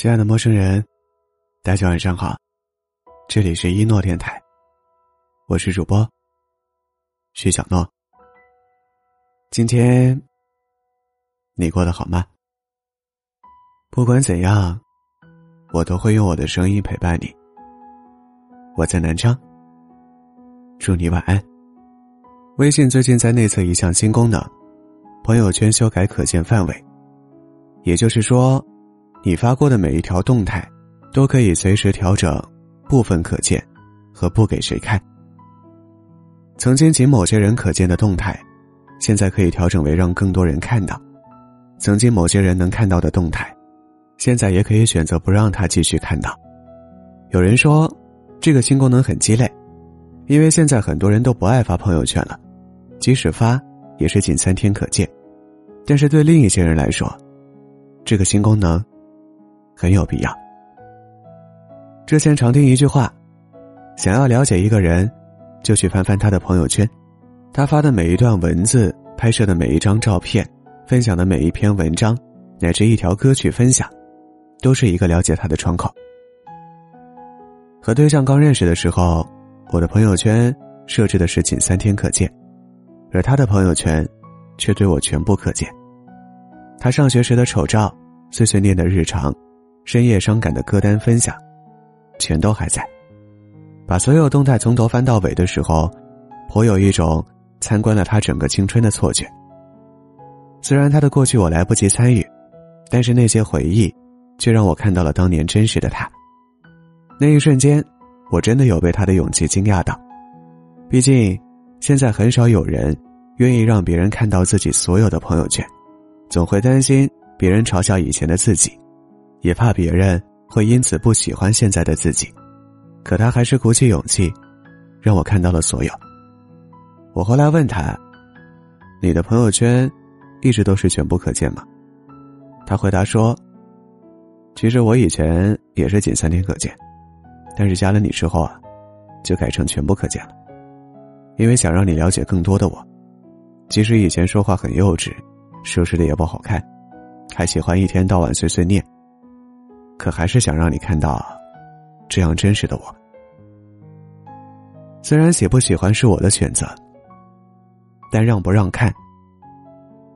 亲爱的陌生人，大家晚上好，这里是一诺电台，我是主播徐小诺。今天你过得好吗？不管怎样，我都会用我的声音陪伴你。我在南昌，祝你晚安。微信最近在内测一项新功能，朋友圈修改可见范围，也就是说。你发过的每一条动态，都可以随时调整部分可见和不给谁看。曾经仅某些人可见的动态，现在可以调整为让更多人看到；曾经某些人能看到的动态，现在也可以选择不让他继续看到。有人说，这个新功能很鸡肋，因为现在很多人都不爱发朋友圈了，即使发也是仅三天可见。但是对另一些人来说，这个新功能。很有必要。之前常听一句话：想要了解一个人，就去翻翻他的朋友圈，他发的每一段文字、拍摄的每一张照片、分享的每一篇文章，乃至一条歌曲分享，都是一个了解他的窗口。和对象刚认识的时候，我的朋友圈设置的是仅三天可见，而他的朋友圈却对我全部可见。他上学时的丑照、碎碎念的日常。深夜伤感的歌单分享，全都还在。把所有动态从头翻到尾的时候，颇有一种参观了他整个青春的错觉。虽然他的过去我来不及参与，但是那些回忆，却让我看到了当年真实的他。那一瞬间，我真的有被他的勇气惊讶到。毕竟，现在很少有人愿意让别人看到自己所有的朋友圈，总会担心别人嘲笑以前的自己。也怕别人会因此不喜欢现在的自己，可他还是鼓起勇气，让我看到了所有。我后来问他：“你的朋友圈一直都是全部可见吗？”他回答说：“其实我以前也是仅三天可见，但是加了你之后啊，就改成全部可见了，因为想让你了解更多的我。即使以前说话很幼稚，收拾的也不好看，还喜欢一天到晚碎碎念。”可还是想让你看到，这样真实的我。虽然喜不喜欢是我的选择，但让不让看，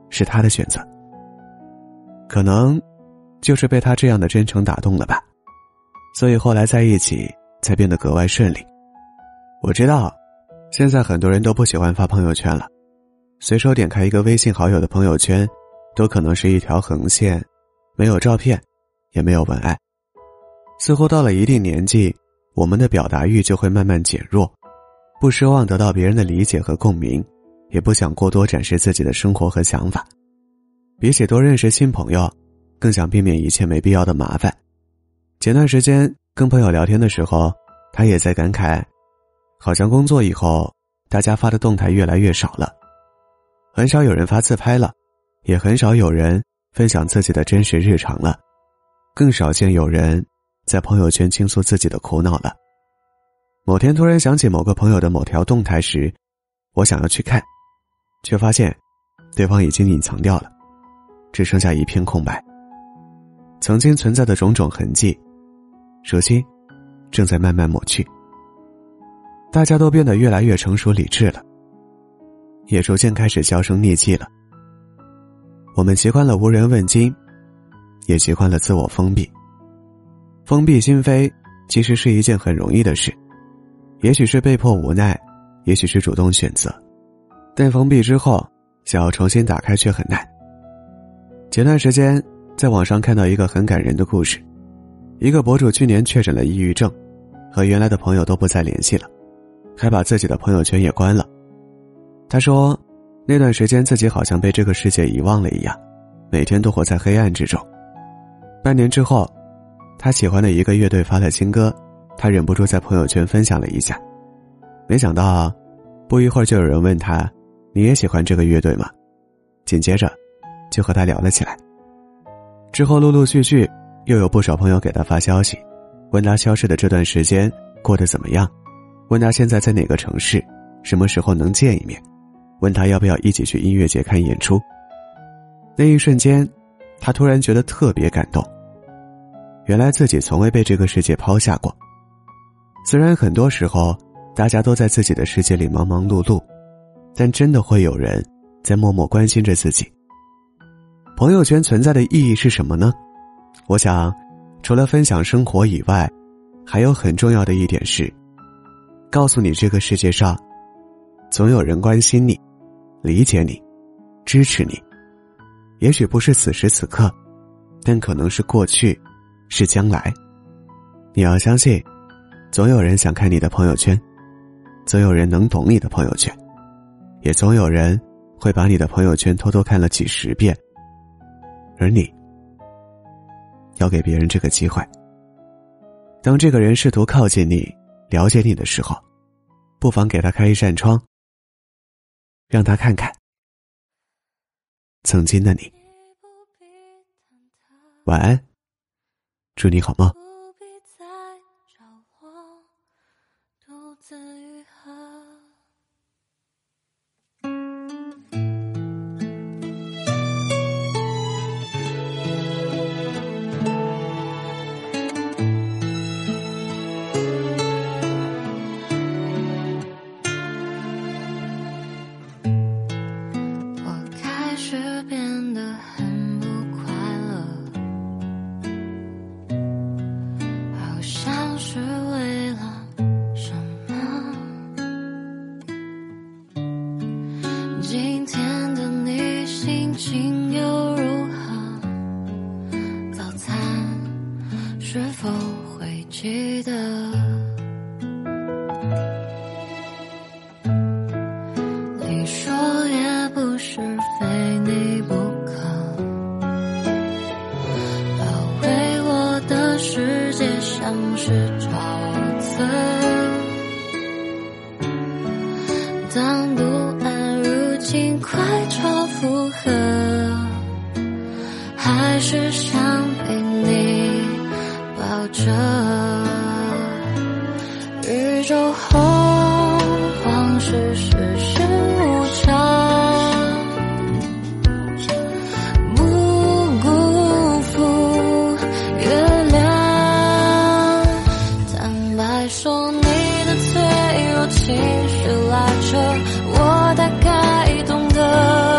是他的选择。可能，就是被他这样的真诚打动了吧，所以后来在一起才变得格外顺利。我知道，现在很多人都不喜欢发朋友圈了，随手点开一个微信好友的朋友圈，都可能是一条横线，没有照片。也没有文案，似乎到了一定年纪，我们的表达欲就会慢慢减弱，不奢望得到别人的理解和共鸣，也不想过多展示自己的生活和想法。比起多认识新朋友，更想避免一切没必要的麻烦。前段时间跟朋友聊天的时候，他也在感慨，好像工作以后，大家发的动态越来越少了，很少有人发自拍了，也很少有人分享自己的真实日常了。更少见有人在朋友圈倾诉自己的苦恼了。某天突然想起某个朋友的某条动态时，我想要去看，却发现对方已经隐藏掉了，只剩下一片空白。曾经存在的种种痕迹，如今正在慢慢抹去。大家都变得越来越成熟理智了，也逐渐开始销声匿迹了。我们习惯了无人问津。也习惯了自我封闭，封闭心扉其实是一件很容易的事，也许是被迫无奈，也许是主动选择，但封闭之后想要重新打开却很难。前段时间在网上看到一个很感人的故事，一个博主去年确诊了抑郁症，和原来的朋友都不再联系了，还把自己的朋友圈也关了。他说，那段时间自己好像被这个世界遗忘了一样，每天都活在黑暗之中。半年之后，他喜欢的一个乐队发了新歌，他忍不住在朋友圈分享了一下。没想到，不一会儿就有人问他：“你也喜欢这个乐队吗？”紧接着，就和他聊了起来。之后陆陆续续又有不少朋友给他发消息，问他消失的这段时间过得怎么样，问他现在在哪个城市，什么时候能见一面，问他要不要一起去音乐节看演出。那一瞬间，他突然觉得特别感动。原来自己从未被这个世界抛下过。虽然很多时候大家都在自己的世界里忙忙碌碌，但真的会有人在默默关心着自己。朋友圈存在的意义是什么呢？我想，除了分享生活以外，还有很重要的一点是，告诉你这个世界上，总有人关心你，理解你，支持你。也许不是此时此刻，但可能是过去，是将来。你要相信，总有人想看你的朋友圈，总有人能懂你的朋友圈，也总有人会把你的朋友圈偷偷看了几十遍。而你，要给别人这个机会。当这个人试图靠近你、了解你的时候，不妨给他开一扇窗，让他看看。曾经的你，晚安，祝你好梦。非你不可。包围我的世界像是沼泽，当不安如今快超负荷，还是想被你抱着。宇宙洪荒是。说你的脆弱情绪拉扯我大概懂得。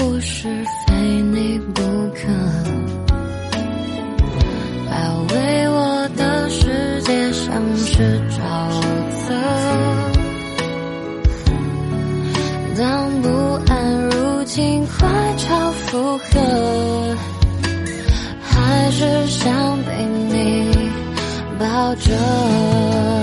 不是非你不可，包围我的世界像是沼泽，当不安入侵，快超负荷，还是想被你抱着。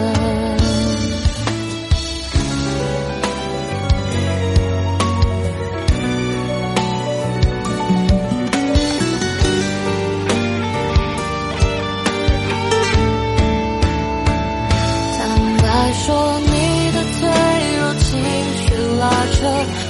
说你的脆弱情绪拉扯